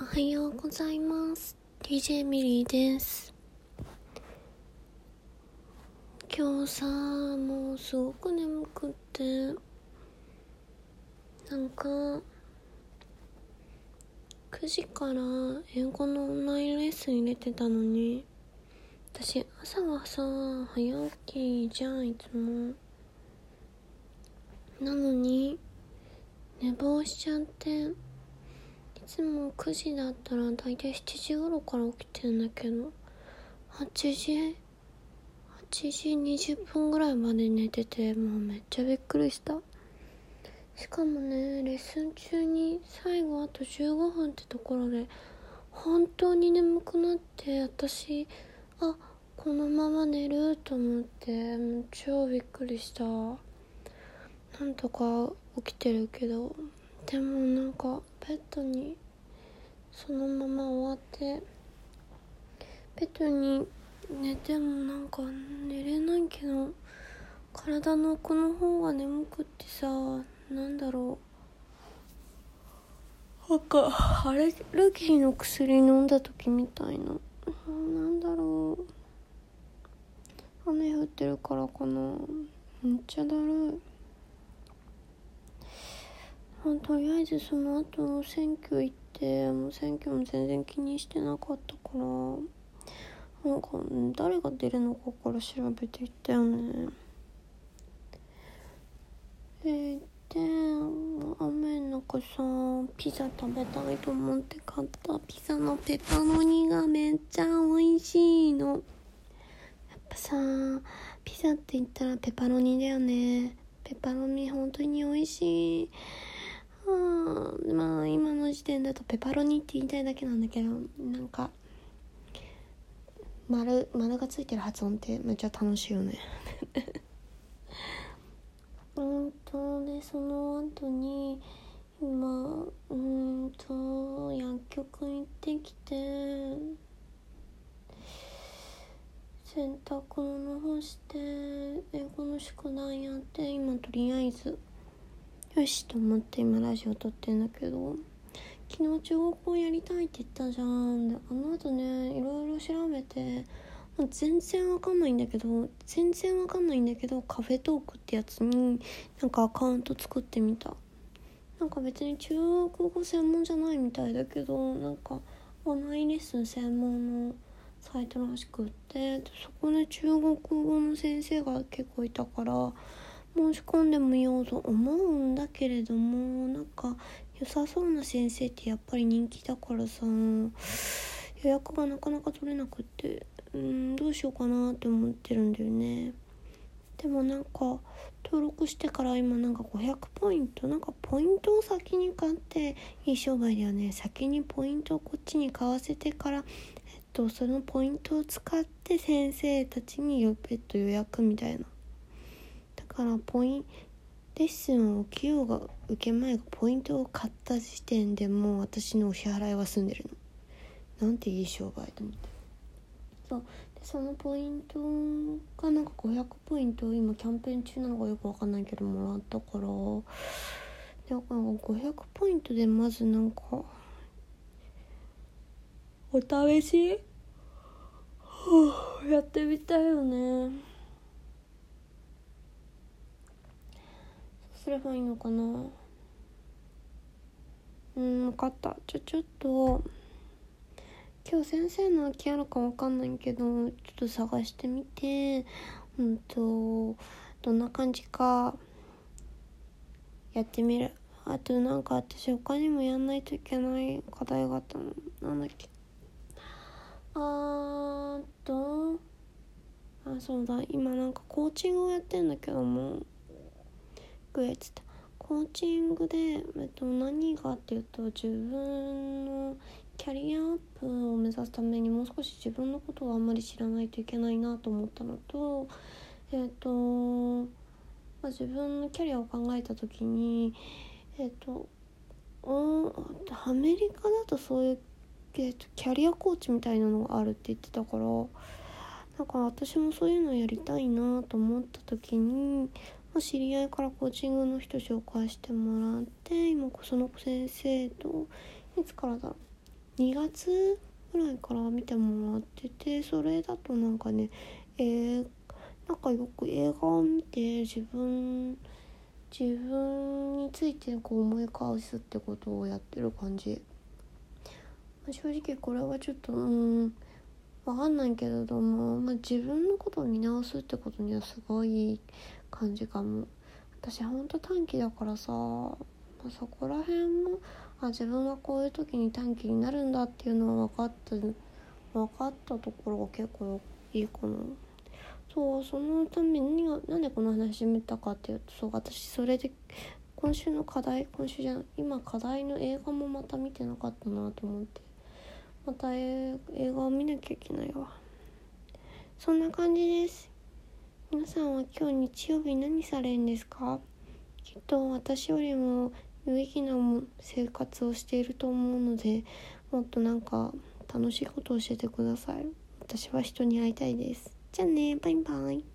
おはようございます。DJ ミリーです。今日さもうすごく眠くってなんか9時から英語のオンラインレッスン入れてたのに私朝はさ早起きじゃんいつも。なのに寝坊しちゃってつも9時だったら大体7時頃から起きてんだけど8時8時20分ぐらいまで寝ててもうめっちゃびっくりした。しかもねレッスン中に最後あと15分ってところで本当に眠くなって私あこのまま寝ると思ってもう超びっくりした。なんとか起きてるけどでもなんかベッドにそのまま終わってベッドに寝てもなんか寝れないけど体の奥の方が眠くってさなんだろう。なんかアレルギーの薬飲んだ時みたいな。なんだろう。雨降ってるからかな。めっちゃだるい、とりあえずその後選挙行ってもう選挙も全然気にしてなかったからなんか誰が出るのかから調べていったよね。えー、で雨の中さピザ食べたいと思って買ったピザのペパロニがめっちゃ美味しいの。やっぱさピザって言ったらペパロニだよね。ペパロニ本当に美味しい。あまあ今の時点だとペパロニって言いたいだけなんだけどなんか丸丸がついてる発音ってめっちゃ楽しいよね。うんとでその後に今うんと薬局行ってきて洗濯物干して英語の宿題やって今とりあえずよしと思って今ラジオ撮ってんだけど。昨日中国語やりたいって言ったじゃん。であの後ねいろいろ調べて全然わかんないんだけど全然わかんないんだけどカフェトークってやつになんかアカウント作ってみた。なんか別に中国語専門じゃないみたいだけどなんかオンラインレッスン専門のサイトらしくって。そこで中国語の先生が結構いたから申し込んでもようと思うんだけれどもなんか良さそうな先生ってやっぱり人気だからさ予約がなかなか取れなくってうんどうしようかなって思ってるんだよね。でもなんか登録してから今なんか500ポイントなんかポイントを先に買っていい商売だよね。先にポイントをこっちに買わせてからえっとそのポイントを使って先生たちに別途予約みたいな。からポインレッスンを受けようが受けまいがポイントを買った時点でもう私のお支払いは済んでるの。なんていい商売と思って。そう。でそのポイントがなんか500ポイント今キャンペーン中なのかよくわかんないけどもらったから。でなんか500ポイントでまずなんかお試し？やってみたいよね。すればいいのかな？うん分かった。じゃちょっと今日先生の空きあるか分かんないけどちょっと探してみて。うんとどんな感じかやってみる。あとなんか私他にもやんないといけない課題があったの。なんだっけ。あーとあそうだ。今なんかコーチングをやってんだけども。グエツってコーチングで、えっと、何がっていうと自分のキャリアアップを目指すためにもう少し自分のことをあんまり知らないといけないなと思ったのとえっと、まあ、自分のキャリアを考えた時にえっとアメリカだとそういう、キャリアコーチみたいなのがあるって言ってたからなんか私もそういうのやりたいなと思った時にま知り合いからコーチングの人紹介してもらって今その先生といつからだろう。2月ぐらいから見てもらっててそれだとなんかねえー、なんかよく映画を見て自分自分についてこう思い返すってことをやってる感じ、正直これはちょっとうんわかんないけれども、まあ、自分のことを見直すってことにはすごい感じかも。私ほんと短期だからさ、まあ、そこら辺もあ自分はこういう時に短期になるんだっていうのは分かった分かったところが結構いいかなそうそのためになんでこの話始めたかっていうとそう私それで今週の課題今週じゃ今課題の映画もまた見てなかったなと思って。また映画を見なきゃいけないわ。そんな感じです。皆さんは今日日曜日何されるんですか？きっと私よりも有意義な生活をしていると思うのでもっとなんか楽しいことを教えてください。私は人に会いたいです。じゃあね。バイバイ。